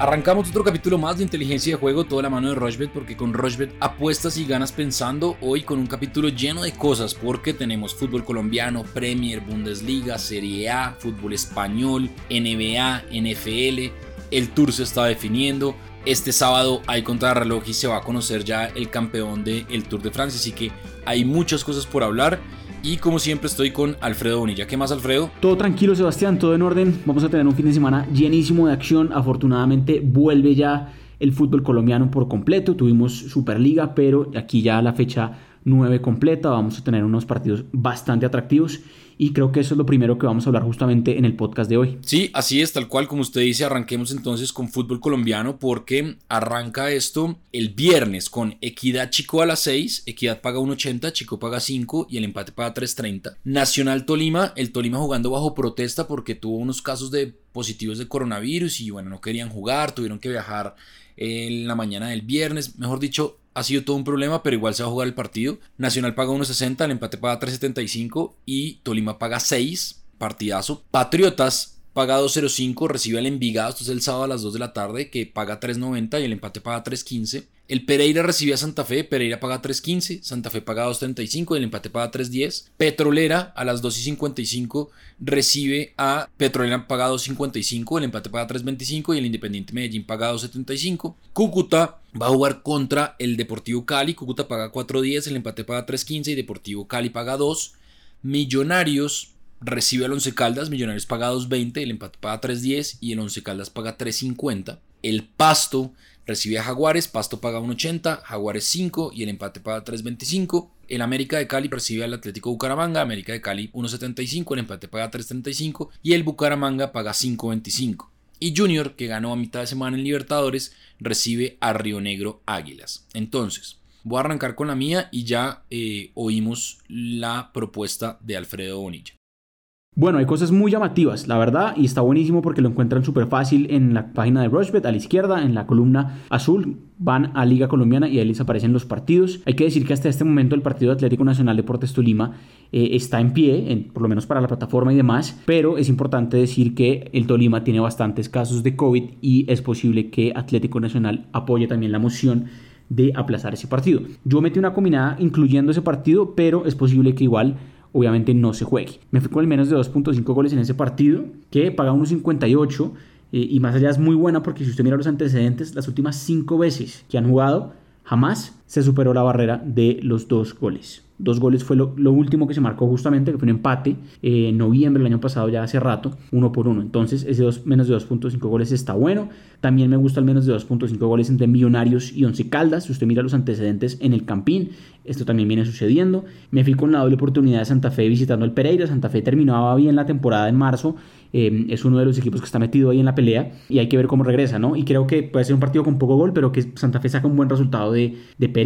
Arrancamos otro capítulo más de inteligencia de juego, toda la mano de Rochbet, porque con Rochbet apuestas y ganas pensando. Hoy con un capítulo lleno de cosas, porque tenemos fútbol colombiano, Premier, Bundesliga, Serie A, fútbol español, NBA, NFL. El tour se está definiendo. Este sábado hay contrarreloj y se va a conocer ya el campeón del Tour de Francia, así que hay muchas cosas por hablar. Y como siempre estoy con Alfredo Bonilla. ¿Qué más, Alfredo? Todo tranquilo, Sebastián, todo en orden. Vamos a tener un fin de semana llenísimo de acción. Afortunadamente vuelve ya el fútbol colombiano por completo. Tuvimos Superliga, pero aquí ya la fecha 9 completa. Vamos a tener unos partidos bastante atractivos y creo que eso es lo primero que vamos a hablar justamente en el podcast de hoy. Sí, así es, tal cual como usted dice, arranquemos entonces con fútbol colombiano porque arranca esto el viernes con Equidad Chico a las 6, Equidad paga 1.80, Chico paga 5 y el empate paga 3.30. Nacional Tolima, el Tolima jugando bajo protesta porque tuvo unos casos de positivos de coronavirus y bueno, no querían jugar, tuvieron que viajar en la mañana del viernes, mejor dicho, ha sido todo un problema, pero igual se va a jugar el partido. Nacional paga 1.60, el empate paga 3.75 y Tolima paga 6, partidazo. Patriotas paga 2.05, recibe al Envigado, esto es el sábado a las 2 de la tarde, que paga 3.90 y el empate paga 3.15. El Pereira recibe a Santa Fe, Pereira paga 3.15, Santa Fe paga 2.35 y el empate paga 3.10. Petrolera a las 2.55 recibe a Petrolera paga 2.55, el empate paga 3.25 y el Independiente Medellín paga 2.75. Cúcuta va a jugar contra el Deportivo Cali, Cúcuta paga 4.10, el empate paga 3.15 y Deportivo Cali paga 2. Millonarios recibe al Once Caldas, Millonarios paga 2.20, el empate paga 3.10 y el Once Caldas paga 3.50. El Pasto recibe a Jaguares, Pasto paga 1.80, Jaguares 5 y el empate paga 3.25. El América de Cali recibe al Atlético Bucaramanga, América de Cali 1.75, el empate paga 3.35 y el Bucaramanga paga 5.25. Y Junior, que ganó a mitad de semana en Libertadores, recibe a Río Negro Águilas. Entonces, voy a arrancar con la mía y ya eh, oímos la propuesta de Alfredo Bonilla. Bueno, hay cosas muy llamativas, la verdad, y está buenísimo porque lo encuentran súper fácil en la página de Rushbet, a la izquierda, en la columna azul, van a Liga Colombiana y ahí les aparecen los partidos. Hay que decir que hasta este momento el Partido Atlético Nacional Deportes Tolima eh, está en pie, por lo menos para la plataforma y demás, pero es importante decir que el Tolima tiene bastantes casos de COVID y es posible que Atlético Nacional apoye también la moción de aplazar ese partido. Yo metí una combinada incluyendo ese partido, pero es posible que igual obviamente no se juegue. Me fui con el menos de 2.5 goles en ese partido, que paga 1.58 eh, y más allá es muy buena porque si usted mira los antecedentes, las últimas 5 veces que han jugado, jamás se superó la barrera de los dos goles. Dos goles fue lo, último que se marcó justamente, que fue un empate eh, en noviembre del año pasado, ya hace rato, uno por uno. Entonces, ese dos, menos de 2.5 goles está bueno. También me gusta el menos de 2.5 goles entre Millonarios y Once Caldas. Si usted mira los antecedentes en el Campín, esto también viene sucediendo. Me fui con la doble oportunidad de Santa Fe visitando el Pereira. Santa Fe terminaba bien la temporada en marzo. Eh, es uno de los equipos que está metido ahí en la pelea y hay que ver cómo regresa, ¿no? Y creo que puede ser un partido con poco gol, pero que Santa Fe saca un buen resultado de, de Pereira.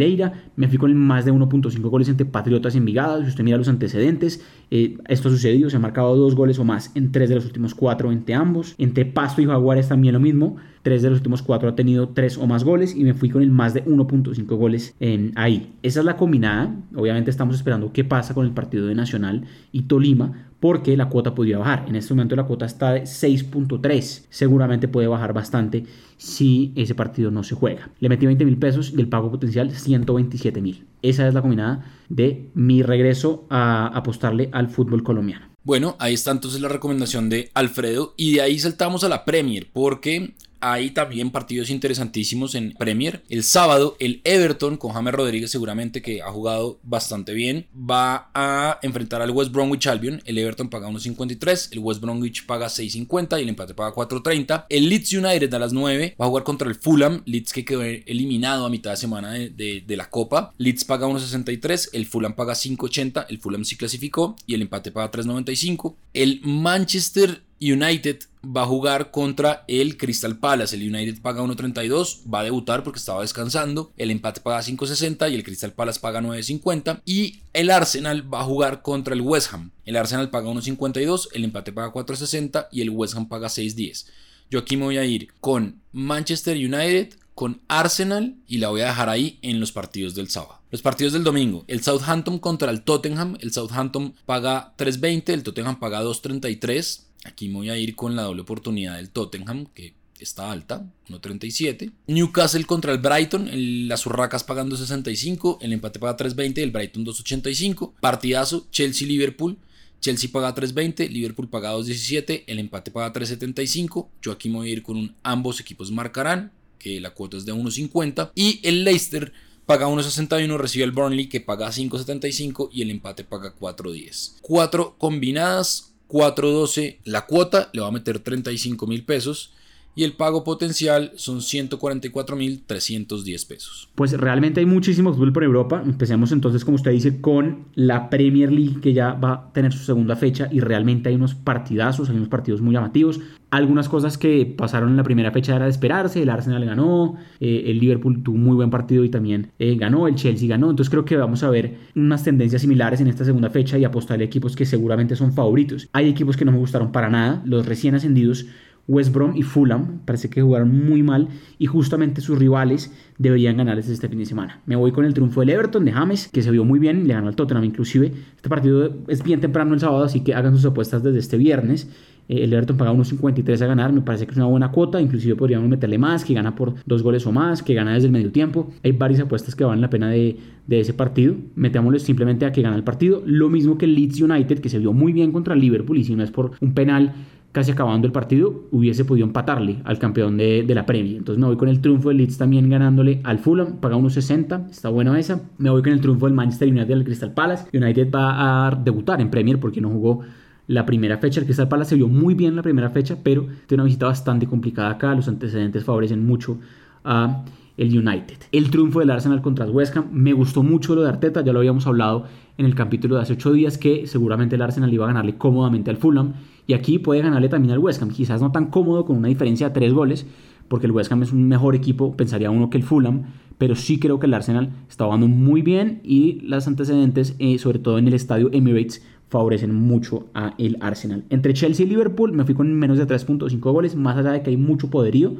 Me fui con más de 1.5 goles entre Patriotas y Envigado. Si usted mira los antecedentes, eh, esto ha sucedido. Se han marcado dos goles o más en tres de los últimos cuatro entre ambos. Entre Pasto y Jaguares también lo mismo. Tres de los últimos cuatro ha tenido tres o más goles y me fui con el más de 1.5 goles ahí. Esa es la combinada. Obviamente estamos esperando qué pasa con el partido de Nacional y Tolima porque la cuota podría bajar. En este momento la cuota está de 6.3. Seguramente puede bajar bastante si ese partido no se juega. Le metí 20 mil pesos y el pago potencial 127 mil. Esa es la combinada de mi regreso a apostarle al fútbol colombiano. Bueno, ahí está entonces la recomendación de Alfredo y de ahí saltamos a la Premier porque hay también partidos interesantísimos en Premier. El sábado, el Everton con James Rodríguez, seguramente que ha jugado bastante bien, va a enfrentar al West Bromwich Albion. El Everton paga 1.53, el West Bromwich paga 6.50 y el empate paga 4.30. El Leeds United a las 9 va a jugar contra el Fulham. Leeds que quedó eliminado a mitad de semana de, de la Copa. Leeds paga 1.63, el Fulham paga 5.80, el Fulham sí clasificó y el empate paga 3.95. El Manchester United va a jugar contra el Crystal Palace. El United paga 1.32, va a debutar porque estaba descansando. El empate paga 5.60 y el Crystal Palace paga 9.50. Y el Arsenal va a jugar contra el West Ham. El Arsenal paga 1.52, el empate paga 4.60 y el West Ham paga 6.10. Yo aquí me voy a ir con Manchester United, con Arsenal y la voy a dejar ahí en los partidos del sábado. Los partidos del domingo, el Southampton contra el Tottenham, el Southampton paga 3.20, el Tottenham paga 2.33. Aquí me voy a ir con la doble oportunidad del Tottenham, que está alta, 1.37. Newcastle contra el Brighton, las urracas pagando 65, el empate paga 3.20, el Brighton 2.85. Partidazo, Chelsea-Liverpool. Chelsea paga 3.20, Liverpool paga 2.17, el empate paga 3.75. Yo aquí me voy a ir con un ambos equipos marcarán, que la cuota es de 1.50. Y el Leicester paga 1.61, recibe el Burnley que paga 5.75 y el empate paga 4.10. Cuatro combinadas, 4.12 la cuota, le va a meter 35 mil pesos y el pago potencial son 144.310 pesos. Pues realmente hay muchísimo fútbol por Europa. Empecemos entonces, como usted dice, con la Premier League que ya va a tener su segunda fecha y realmente hay unos partidazos, hay unos partidos muy llamativos. Algunas cosas que pasaron en la primera fecha era de esperarse, el Arsenal ganó, eh, el Liverpool tuvo un muy buen partido y también eh, ganó, el Chelsea ganó, entonces creo que vamos a ver unas tendencias similares en esta segunda fecha y apostarle a equipos que seguramente son favoritos. Hay equipos que no me gustaron para nada, los recién ascendidos West Brom y Fulham parece que jugaron muy mal y justamente sus rivales deberían ganarles este fin de semana. Me voy con el triunfo del Everton de James, que se vio muy bien, le ganó al Tottenham inclusive. Este partido es bien temprano el sábado, así que hagan sus apuestas desde este viernes. Eh, el Everton paga 1.53 a ganar, me parece que es una buena cuota, inclusive podríamos meterle más, que gana por dos goles o más, que gana desde el medio tiempo. Hay varias apuestas que valen la pena de, ese partido. Metámosle simplemente a que gana el partido. Lo mismo que Leeds United, que se vio muy bien contra Liverpool y si no es por un penal casi acabando el partido, hubiese podido empatarle al campeón de, la Premier. Entonces me voy con el triunfo del Leeds también ganándole al Fulham, paga 1.60, está buena esa. Me voy con el triunfo del Manchester United del Crystal Palace. United va a debutar en Premier porque no jugó la primera fecha. El Crystal Palace se vio muy bien la primera fecha, pero tiene una visita bastante complicada acá. Los antecedentes favorecen mucho a el United. El triunfo del Arsenal contra el West Ham. Me gustó mucho lo de Arteta, ya lo habíamos hablado en el capítulo de hace 8 días que seguramente el Arsenal iba a ganarle cómodamente al Fulham y aquí puede ganarle también al West Ham, quizás no tan cómodo con una diferencia de 3 goles, porque el West Ham es un mejor equipo, pensaría uno que el Fulham, pero sí creo que el Arsenal está jugando muy bien y las antecedentes, eh, sobre todo en el estadio Emirates, favorecen mucho a el Arsenal. Entre Chelsea y Liverpool me fui con menos de 3.5 goles, más allá de que hay mucho poderío.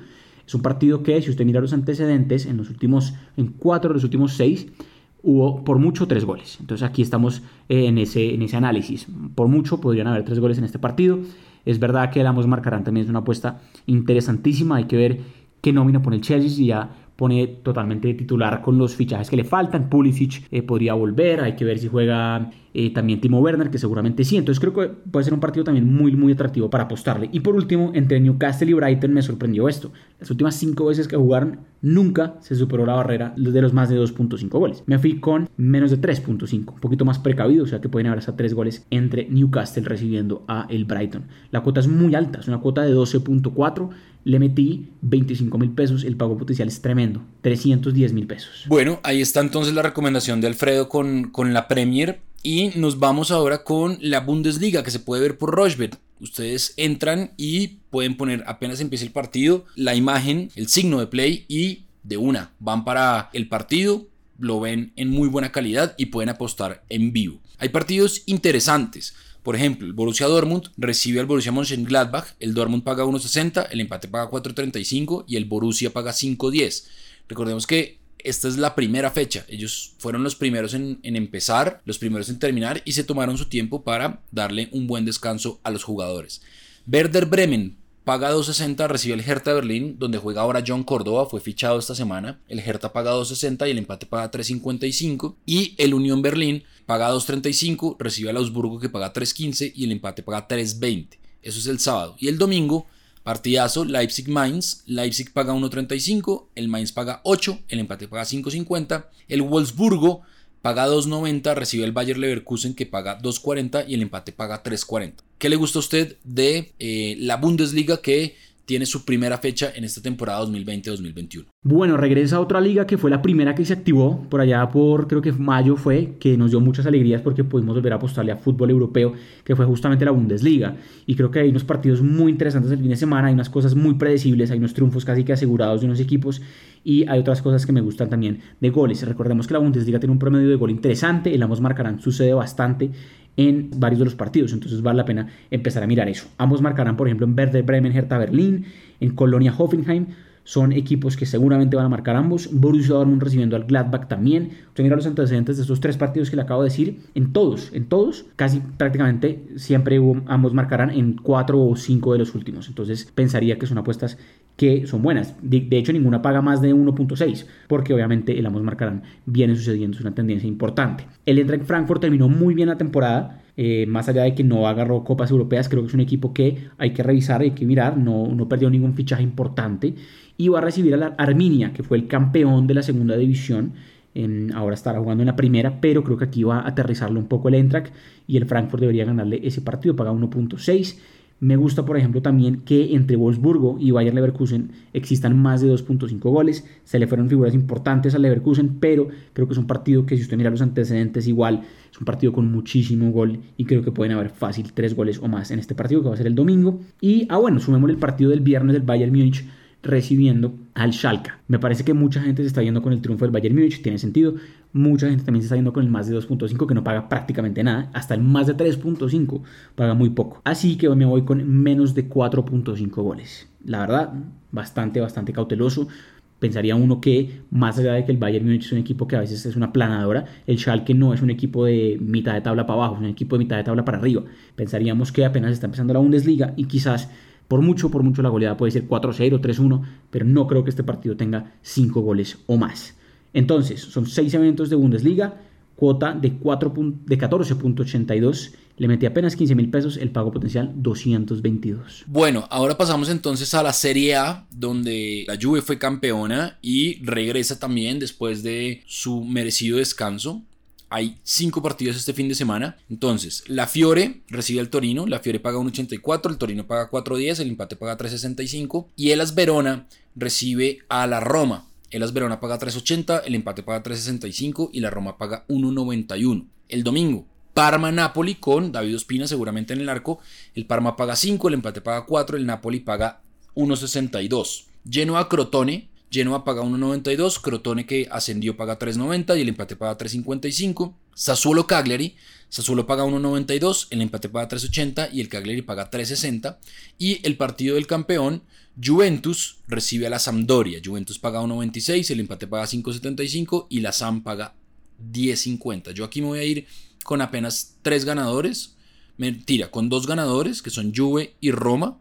Es un partido que, si usted mira los antecedentes, en los últimos, en cuatro de los últimos seis, hubo por mucho tres goles. Entonces aquí estamos eh, en ese, en ese análisis. Por mucho podrían haber tres goles en este partido. Es verdad que el ambos marcarán también es una apuesta interesantísima. Hay que ver qué nómina pone el Chelsea y ya pone totalmente titular con los fichajes que le faltan. Pulisic eh, podría volver, hay que ver si juega eh, también Timo Werner, que seguramente sí. Entonces creo que puede ser un partido también muy, muy atractivo para apostarle. Y por último, entre Newcastle y Brighton me sorprendió esto. Las últimas cinco veces que jugaron, nunca se superó la barrera de los más de 2.5 goles. Me fui con menos de 3.5, un poquito más precavido, o sea que pueden haber hasta 3 goles entre Newcastle recibiendo a el Brighton. La cuota es muy alta, es una cuota de 12.4 le metí 25 mil pesos, el pago potencial es tremendo, 310 mil pesos. Bueno, ahí está entonces la recomendación de Alfredo con, con la Premier y nos vamos ahora con la Bundesliga que se puede ver por Rochbet. Ustedes entran y pueden poner apenas empieza el partido, la imagen, el signo de play y de una van para el partido, lo ven en muy buena calidad y pueden apostar en vivo. Hay partidos interesantes. Por ejemplo, el Borussia Dortmund recibe al Borussia Mönchengladbach, el Dortmund paga 1.60, el empate paga 4.35 y el Borussia paga 5.10. Recordemos que esta es la primera fecha. Ellos fueron los primeros en, empezar, los primeros en terminar y se tomaron su tiempo para darle un buen descanso a los jugadores. Werder Bremen paga 2.60, recibe el Hertha Berlín, donde juega ahora John Córdoba, fue fichado esta semana. El Hertha paga 2.60 y el empate paga 3.55. Y el Unión Berlín paga 2.35, recibe al Augsburgo que paga 3.15 y el empate paga 3.20. Eso es el sábado. Y el domingo, partidazo, Leipzig-Mainz. Leipzig paga 1.35, el Mainz paga 8, el empate paga 5.50. El Wolfsburgo paga 2.90, recibe el Bayer Leverkusen que paga 2.40 y el empate paga 3.40. ¿Qué le gusta a usted de eh, la Bundesliga que tiene su primera fecha en esta temporada 2020-2021. Bueno, regresa a otra liga que fue la primera que se activó por allá por, creo que mayo fue, que nos dio muchas alegrías porque pudimos volver a apostarle a fútbol europeo, que fue justamente la Bundesliga. Y creo que hay unos partidos muy interesantes el fin de semana, hay unas cosas muy predecibles, hay unos triunfos casi que asegurados de unos equipos y hay otras cosas que me gustan también de goles. Recordemos que la Bundesliga tiene un promedio de gol interesante, el Amos marcarán sucede bastante en varios de los partidos, entonces vale la pena empezar a mirar eso. Ambos marcarán, por ejemplo, en Verde Bremen, Hertha Berlín, en Colonia Hoffenheim, son equipos que seguramente van a marcar ambos. Borussia Dortmund recibiendo al Gladbach también. Usted mira los antecedentes de estos tres partidos que le acabo de decir. En todos, en todos, casi prácticamente siempre ambos marcarán en cuatro o cinco de los últimos. Entonces pensaría que son apuestas que son buenas. De, hecho, ninguna paga más de 1.6, porque obviamente el ambos marcarán viene sucediendo, es una tendencia importante. El Eintracht Frankfurt terminó muy bien la temporada, eh, más allá de que no agarró copas europeas, creo que es un equipo que hay que revisar, hay que mirar, no, no perdió ningún fichaje importante y va a recibir a la Arminia, que fue el campeón de la segunda división. Ahora estará jugando en la primera, pero creo que aquí va a aterrizarlo un poco el Eintracht y el Frankfurt debería ganarle ese partido, paga 1.6. Me gusta, por ejemplo, también que entre Wolfsburgo y Bayer Leverkusen existan más de 2.5 goles. Se le fueron figuras importantes al Leverkusen, pero creo que es un partido que si usted mira los antecedentes igual, es un partido con muchísimo gol y creo que pueden haber fácil tres goles o más en este partido que va a ser el domingo. Y, ah bueno, sumémosle el partido del viernes del Bayern Múnich recibiendo al Schalke. Me parece que mucha gente se está yendo con el triunfo del Bayern Múnich, tiene sentido. Mucha gente también se está yendo con el más de 2.5 que no paga prácticamente nada, hasta el más de 3.5 paga muy poco. Así que hoy me voy con menos de 4.5 goles. La verdad, bastante, bastante cauteloso. Pensaría uno que, más allá de que el Bayern Múnich es un equipo que a veces es una planadora, el Schalke no es un equipo de mitad de tabla para abajo, es un equipo de mitad de tabla para arriba. Pensaríamos que apenas está empezando la Bundesliga y quizás por mucho, por mucho la goleada puede ser 4-0, 3-1, pero no creo que este partido tenga 5 goles o más. Entonces, son 6 eventos de Bundesliga, cuota de, de 14.82, le metí apenas 15 mil pesos, el pago potencial 222. Bueno, ahora pasamos entonces a la Serie A, donde la Juve fue campeona y regresa también después de su merecido descanso. Hay cinco partidos este fin de semana. Entonces, la Fiore recibe al Torino. La Fiore paga 1.84, el Torino paga 4.10, el empate paga 3.65. Y el Verona recibe a la Roma. El Verona paga 3.80, el empate paga 3.65 y la Roma paga 1.91. El domingo, Parma-Napoli con David Ospina seguramente en el arco. El Parma paga 5, el empate paga 4, el Napoli paga 1.62. Genoa-Crotone Genoa paga 1.92, Crotone que ascendió paga 3.90 y el empate paga 3.55. Sassuolo Cagliari, Sassuolo paga 1.92, el empate paga 3.80 y el Cagliari paga 3.60. Y el partido del campeón, Juventus recibe a la Sampdoria. Juventus paga 1.26, el empate paga 5.75 y la Sam paga 10.50. Yo aquí me voy a ir con apenas tres ganadores. Mentira, con dos ganadores que son Juve y Roma.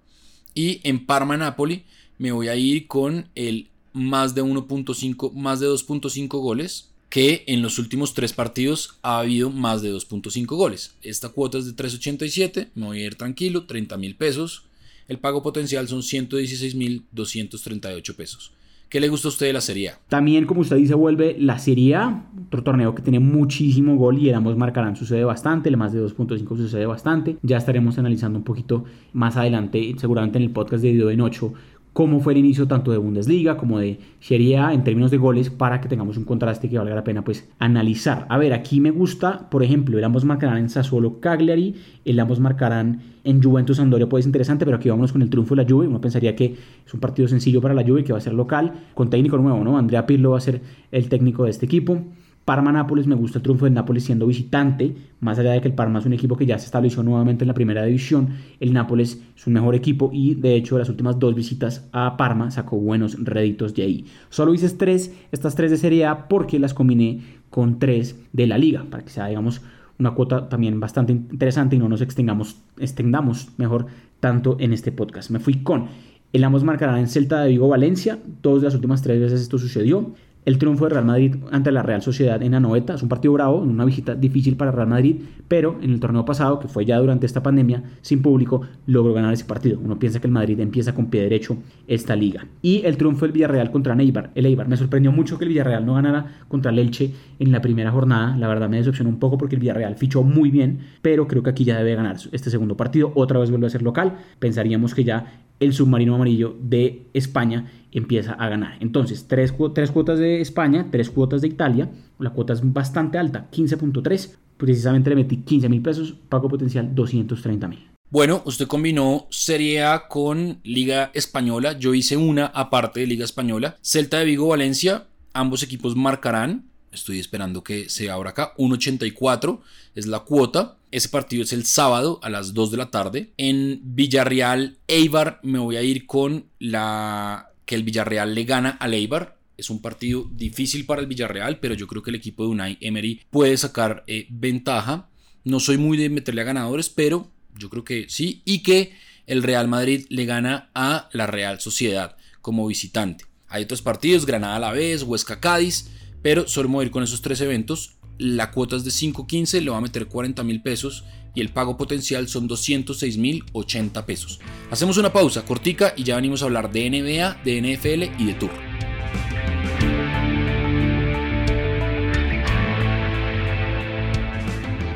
Y en Parma-Napoli me voy a ir con el más de 1.5, más de 2.5 goles, que en los últimos tres partidos ha habido más de 2.5 goles. Esta cuota es de 3.87, me voy a ir tranquilo, 30 mil pesos. El pago potencial son 116 mil 238 pesos. ¿Qué le gusta a usted de la Serie A? También, como usted dice, vuelve la Serie A, otro torneo que tiene muchísimo gol y el ambos marcarán sucede bastante, el más de 2.5 sucede bastante. Ya estaremos analizando un poquito más adelante, seguramente en el podcast de Video en 8, cómo fue el inicio tanto de Bundesliga como de Serie A en términos de goles para que tengamos un contraste que valga la pena pues analizar. A ver, aquí me gusta, por ejemplo, el ambos marcarán en Sassuolo Cagliari, el ambos marcarán en Juventus Andoria, puede ser interesante, pero aquí vámonos con el triunfo de la Juve. Uno pensaría que es un partido sencillo para la Juve que va a ser local, con técnico nuevo, ¿no? Andrea Pirlo va a ser el técnico de este equipo. Parma-Nápoles, me gusta el triunfo del Nápoles siendo visitante, más allá de que el Parma es un equipo que ya se estableció nuevamente en la primera división, el Nápoles es un mejor equipo y de hecho las últimas dos visitas a Parma sacó buenos réditos de ahí. Solo hice tres, estas tres de Serie A porque las combiné con tres de la liga, para que sea, digamos, una cuota también bastante interesante y no nos extendamos, extendamos mejor tanto en este podcast. Me fui con el ambos marcarán en Celta de Vigo Valencia, dos de las últimas tres veces esto sucedió el triunfo de Real Madrid ante la Real Sociedad en Anoeta. Es un partido bravo, una visita difícil para Real Madrid, pero en el torneo pasado, que fue ya durante esta pandemia, sin público, logró ganar ese partido. Uno piensa que el Madrid empieza con pie derecho esta liga. Y el triunfo del Villarreal contra Neibar. El Eibar me sorprendió mucho que el Villarreal no ganara contra el Elche en la primera jornada. La verdad me decepcionó un poco porque el Villarreal fichó muy bien, pero creo que aquí ya debe ganar este segundo partido. Otra vez vuelve a ser local. Pensaríamos que ya el submarino amarillo de España empieza a ganar. Entonces, tres, tres cuotas de España, tres cuotas de Italia. La cuota es bastante alta, 15.3. Precisamente le metí 15 mil pesos, pago potencial 230 mil. Bueno, usted combinó Serie A con Liga Española. Yo hice una aparte de Liga Española. Celta de Vigo, Valencia. Ambos equipos marcarán. Estoy esperando que se abra acá. 1.84 es la cuota. Ese partido es el sábado a las 2 de la tarde. En Villarreal, Eibar, me voy a ir con la que el Villarreal le gana al Eibar. Es un partido difícil para el Villarreal, pero yo creo que el equipo de Unai Emery puede sacar eh, ventaja. No soy muy de meterle a ganadores, pero yo creo que sí. Y que el Real Madrid le gana a la Real Sociedad como visitante. Hay otros partidos, Granada a la vez, Huesca Cádiz, pero solo ir con esos tres eventos. La cuota es de 5.15, le va a meter 40 mil pesos y el pago potencial son 206 mil 80 pesos. Hacemos una pausa cortica y ya venimos a hablar de NBA, de NFL y de Tour.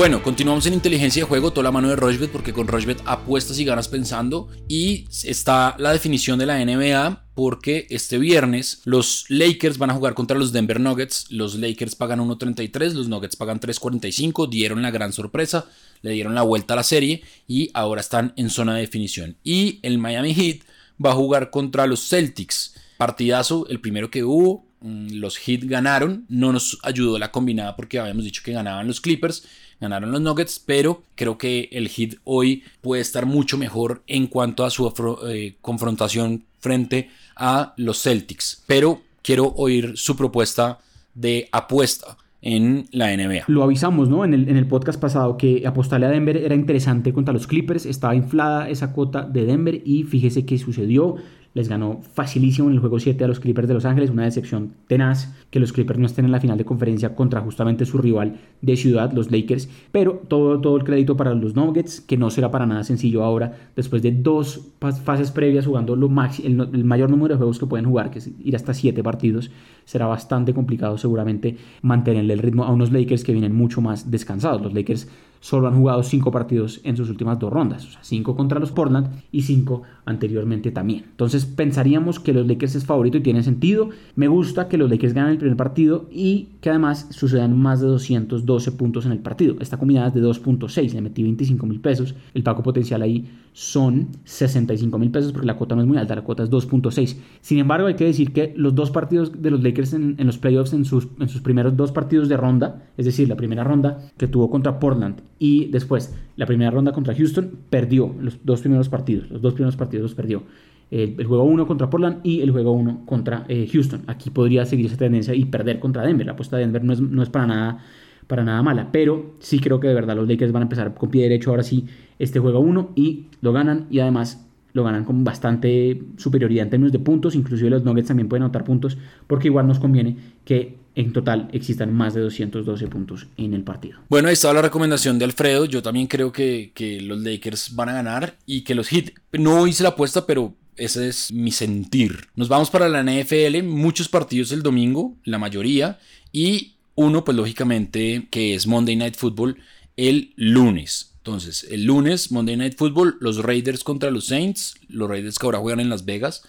Bueno, continuamos en inteligencia de juego, toda la mano de Rochbet, porque con Rochbet apuestas y ganas pensando. Y está la definición de la NBA, porque este viernes los Lakers van a jugar contra los Denver Nuggets. Los Lakers pagan 1.33, los Nuggets pagan 3.45. Dieron la gran sorpresa, le dieron la vuelta a la serie y ahora están en zona de definición. Y el Miami Heat va a jugar contra los Celtics. Partidazo, el primero que hubo, mm, los Heat ganaron, no nos ayudó la combinada porque habíamos dicho que ganaban los Clippers, ganaron los Nuggets, pero creo que el Heat hoy puede estar mucho mejor en cuanto a su eh, confrontación frente a los Celtics. Pero quiero oír su propuesta de apuesta en la NBA. Lo avisamos, ¿no? En el, en el podcast pasado que apostarle a Denver era interesante contra los Clippers, estaba inflada esa cuota de Denver y fíjese qué sucedió les ganó facilísimo en el juego 7 a los Clippers de Los Ángeles, una decepción tenaz que los Clippers no estén en la final de conferencia contra justamente su rival de ciudad, los Lakers, pero todo, todo el crédito para los Nuggets, que no será para nada sencillo ahora, después de dos fases previas jugando lo el, el mayor número de juegos que pueden jugar, que es ir hasta 7 partidos, será bastante complicado seguramente mantenerle el ritmo a unos Lakers que vienen mucho más descansados. Los Lakers solo han jugado 5 partidos en sus últimas dos rondas, o sea, 5 contra los Portland y 5 anteriormente también. Entonces pensaríamos que los Lakers es favorito y tiene sentido. Me gusta que los Lakers ganen el primer partido y que además sucedan más de 212 puntos en el partido. Esta combinada es de 2.6, le metí 25 mil pesos. El pago potencial ahí son 65 mil pesos porque la cuota no es muy alta, la cuota es 2.6. Sin embargo, hay que decir que los dos partidos de los Lakers en, los playoffs, en sus, en sus primeros dos partidos de ronda, es decir, la primera ronda que tuvo contra Portland y después la primera ronda contra Houston, perdió los dos primeros partidos. Los dos primeros partidos los perdió. El, juego 1 contra Portland y el juego 1 contra eh, Houston. Aquí podría seguir esa tendencia y perder contra Denver. La apuesta de Denver no es, no es para nada para nada mala. Pero sí creo que de verdad los Lakers van a empezar con pie derecho ahora sí este juego 1 y lo ganan y además lo ganan con bastante superioridad en términos de puntos. Inclusive los Nuggets también pueden anotar puntos porque igual nos conviene que en total existan más de 212 puntos en el partido. Bueno, ahí está la recomendación de Alfredo. Yo también creo que, que los Lakers van a ganar y que los Heat, no hice la apuesta, pero ese es mi sentir. Nos vamos para la NFL, muchos partidos el domingo, la mayoría, y uno, pues lógicamente, que es Monday Night Football el lunes. Entonces, el lunes, Monday Night Football, los Raiders contra los Saints. Los Raiders que ahora juegan en Las Vegas,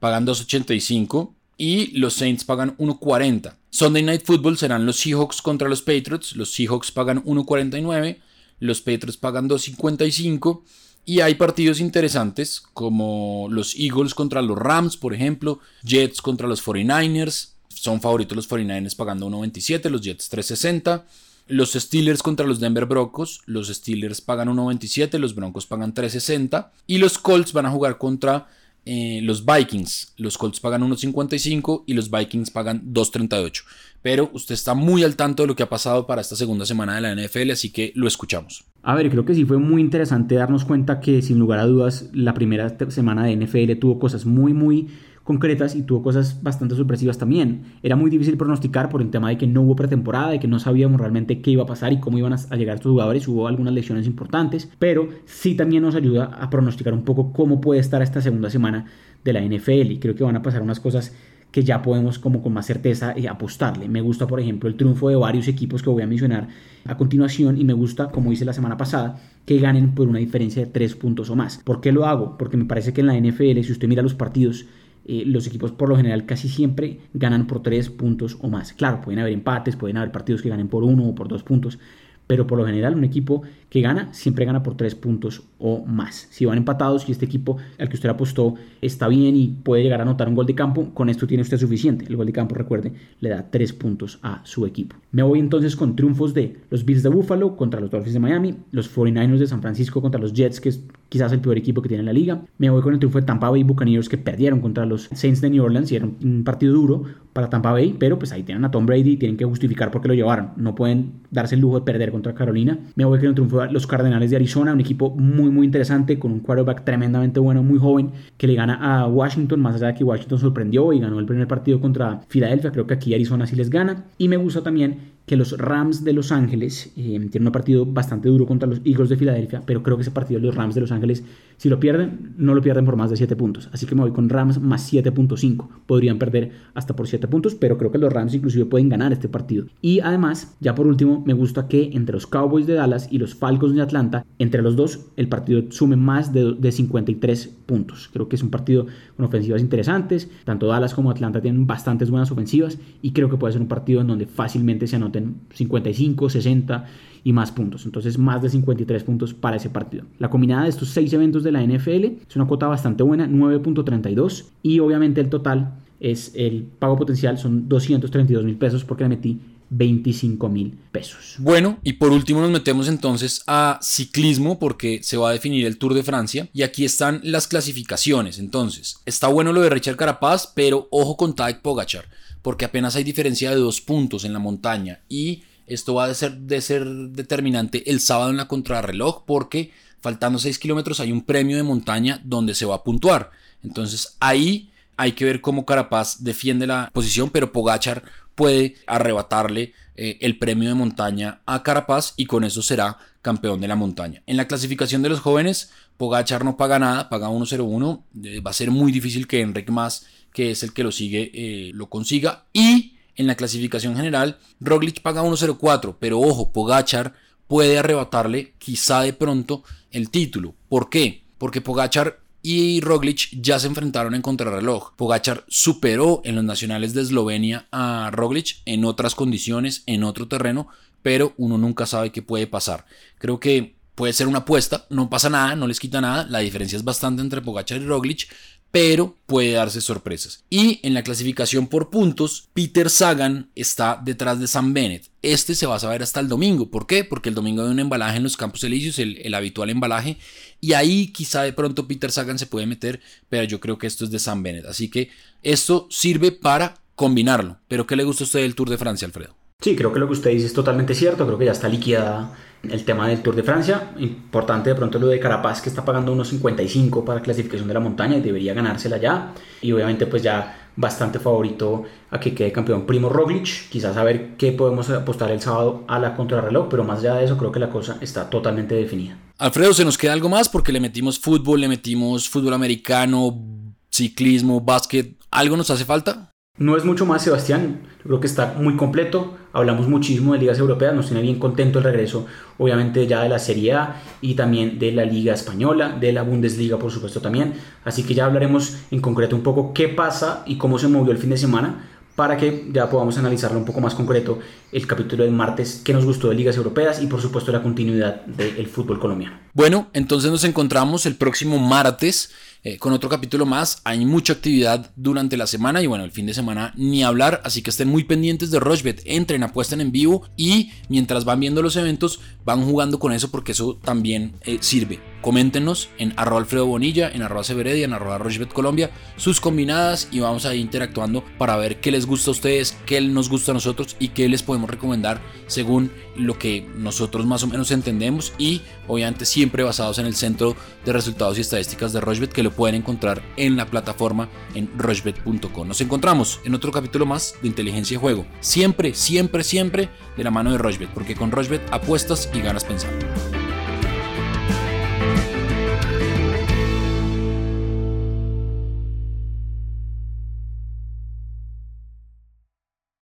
pagan 2.85 y los Saints pagan 1.40. Sunday Night Football serán los Seahawks contra los Patriots. Los Seahawks pagan 1.49, los Patriots pagan 2.55. Y hay partidos interesantes como los Eagles contra los Rams, por ejemplo, Jets contra los 49ers, son favoritos los 49ers pagando 1.27, los Jets 3.60. Los Steelers contra los Denver Broncos, los Steelers pagan 1.27, los Broncos pagan 3.60 y los Colts van a jugar contra eh, los Vikings. Los Colts pagan 1.55 y los Vikings pagan 2.38. Pero usted está muy al tanto de lo que ha pasado para esta segunda semana de la NFL, así que lo escuchamos. A ver, creo que sí fue muy interesante darnos cuenta que sin lugar a dudas la primera semana de NFL tuvo cosas muy, muy concretas y tuvo cosas bastante sorpresivas también. Era muy difícil pronosticar por el tema de que no hubo pretemporada, y que no sabíamos realmente qué iba a pasar y cómo iban a llegar estos jugadores. Hubo algunas lesiones importantes, pero sí también nos ayuda a pronosticar un poco cómo puede estar esta segunda semana de la NFL y creo que van a pasar unas cosas que ya podemos como con más certeza eh, apostarle. Me gusta, por ejemplo, el triunfo de varios equipos que voy a mencionar a continuación y me gusta, como hice la semana pasada, que ganen por una diferencia de tres puntos o más. ¿Por qué lo hago? Porque me parece que en la NFL, si usted mira los partidos, eh, los equipos por lo general casi siempre ganan por tres puntos o más. Claro, pueden haber empates, pueden haber partidos que ganen por uno o por dos puntos, pero por lo general un equipo que gana siempre gana por tres puntos o más. Si van empatados y este equipo al que usted apostó está bien y puede llegar a anotar un gol de campo, con esto tiene usted suficiente. El gol de campo, recuerde, le da tres puntos a su equipo. Me voy entonces con triunfos de los Bills de Buffalo contra los Dolphins de Miami, los 49ers de San Francisco contra los Jets, que quizás el peor equipo que tiene la liga. Me voy con el triunfo de Tampa Bay Buccaneers que perdieron contra los Saints de New Orleans y era un partido duro para Tampa Bay, pero pues ahí tienen a Tom Brady y tienen que justificar por qué lo llevaron. No pueden darse el lujo de perder contra Carolina. Me voy con el triunfo los Cardenales de Arizona, un equipo muy muy interesante con un quarterback tremendamente bueno, muy joven, que le gana a Washington, más allá de que Washington sorprendió y ganó el primer partido contra Filadelfia, creo que aquí Arizona sí les gana. Y me gusta también que los Rams de Los Ángeles eh, tienen un partido bastante duro contra los Eagles de Filadelfia, pero creo que ese partido los Rams de Los Ángeles, si lo pierden, no lo pierden por más de 7 puntos. Así que me voy con Rams más 7.5. Podrían perder hasta por 7 puntos, pero creo que los Rams inclusive pueden ganar este partido. Y además, ya por último, me gusta que entre los Cowboys de Dallas y los Falcons de Atlanta, entre los dos, el partido sume más de, de 53 puntos. Creo que es un partido con ofensivas interesantes. Tanto Dallas como Atlanta tienen bastantes buenas ofensivas y creo que puede ser un partido en donde fácilmente se anoten 55, 60 y más puntos. Entonces más de 53 puntos para ese partido. La combinada de estos seis eventos de la NFL es una cuota bastante buena, 9.32 y obviamente el total es el pago potencial son 232 mil pesos porque le metí 25 mil pesos. Bueno, y por último nos metemos entonces a ciclismo porque se va a definir el Tour de Francia y aquí están las clasificaciones. Entonces, está bueno lo de Richard Carapaz, pero ojo con Tadej Pogachar porque apenas hay diferencia de dos puntos en la montaña y esto va a ser, de ser determinante el sábado en la contrarreloj porque faltando 6 kilómetros hay un premio de montaña donde se va a puntuar. Entonces ahí hay que ver cómo Carapaz defiende la posición, pero Pogachar puede arrebatarle eh, el premio de montaña a Carapaz y con eso será campeón de la montaña. En la clasificación de los jóvenes, Pogachar no paga nada, paga 1.01. Eh, va a ser muy difícil que Enric Mas que es el que lo sigue, eh, lo consiga. Y en la clasificación general, Roglic paga 1.04, pero ojo, Pogachar puede arrebatarle quizá de pronto el título. ¿Por qué? Porque Pogachar y Roglic ya se enfrentaron en contrarreloj. Pogachar superó en los nacionales de Eslovenia a Roglic en otras condiciones, en otro terreno, pero uno nunca sabe qué puede pasar. Creo que puede ser una apuesta, no pasa nada, no les quita nada, la diferencia es bastante entre Pogachar y Roglic, pero puede darse sorpresas. Y en la clasificación por puntos, Peter Sagan está detrás de Sam Bennett. Este se va a saber hasta el domingo. ¿Por qué? Porque el domingo hay un embalaje en los Campos Elíseos, el, el, habitual embalaje, y ahí quizá de pronto Peter Sagan se puede meter, pero yo creo que esto es de Sam Bennett. Así que esto sirve para combinarlo. ¿Pero qué le gusta a usted del Tour de Francia, Alfredo? Sí, creo que lo que usted dice es totalmente cierto. Creo que ya está liquidada el tema del Tour de Francia. Importante de pronto lo de Carapaz que está pagando unos 55 para clasificación de la montaña y debería ganársela ya. Y obviamente pues ya bastante favorito a que quede campeón Primo Roglic. Quizás a ver qué podemos apostar el sábado a la contrarreloj, pero más allá de eso creo que la cosa está totalmente definida. Alfredo, ¿se nos queda algo más? Porque le metimos fútbol, le metimos fútbol americano, ciclismo, básquet. ¿Algo nos hace falta? No es mucho más, Sebastián. creo que está muy completo. Hablamos muchísimo de ligas europeas. Nos tiene bien contento el regreso, obviamente, ya de la Serie A y también de la Liga Española, de la Bundesliga, por supuesto, también. Así que ya hablaremos en concreto un poco qué pasa y cómo se movió el fin de semana para que ya podamos analizarlo un poco más concreto el capítulo del martes que nos gustó de ligas europeas y por supuesto la continuidad del fútbol colombiano. Bueno, entonces nos encontramos el próximo martes eh, con otro capítulo más. Hay mucha actividad durante la semana y bueno, el fin de semana ni hablar, así que estén muy pendientes de Rochbet, entren, apuesten en vivo y mientras van viendo los eventos van jugando con eso porque eso también eh, sirve. Coméntenos en arroba Alfredo Bonilla, en arroba Severedia, en arroba Rochbet Colombia, sus combinadas y vamos a ir interactuando para ver qué les gusta a ustedes, qué nos gusta a nosotros y qué les podemos recomendar según lo que nosotros más o menos entendemos y obviamente siempre basados en el centro de resultados y estadísticas de Rochbet que pueden encontrar en la plataforma en rochbet.com. Nos encontramos en otro capítulo más de inteligencia y juego. Siempre, siempre, siempre de la mano de Rochbet, porque con Rochbet apuestas y ganas pensando.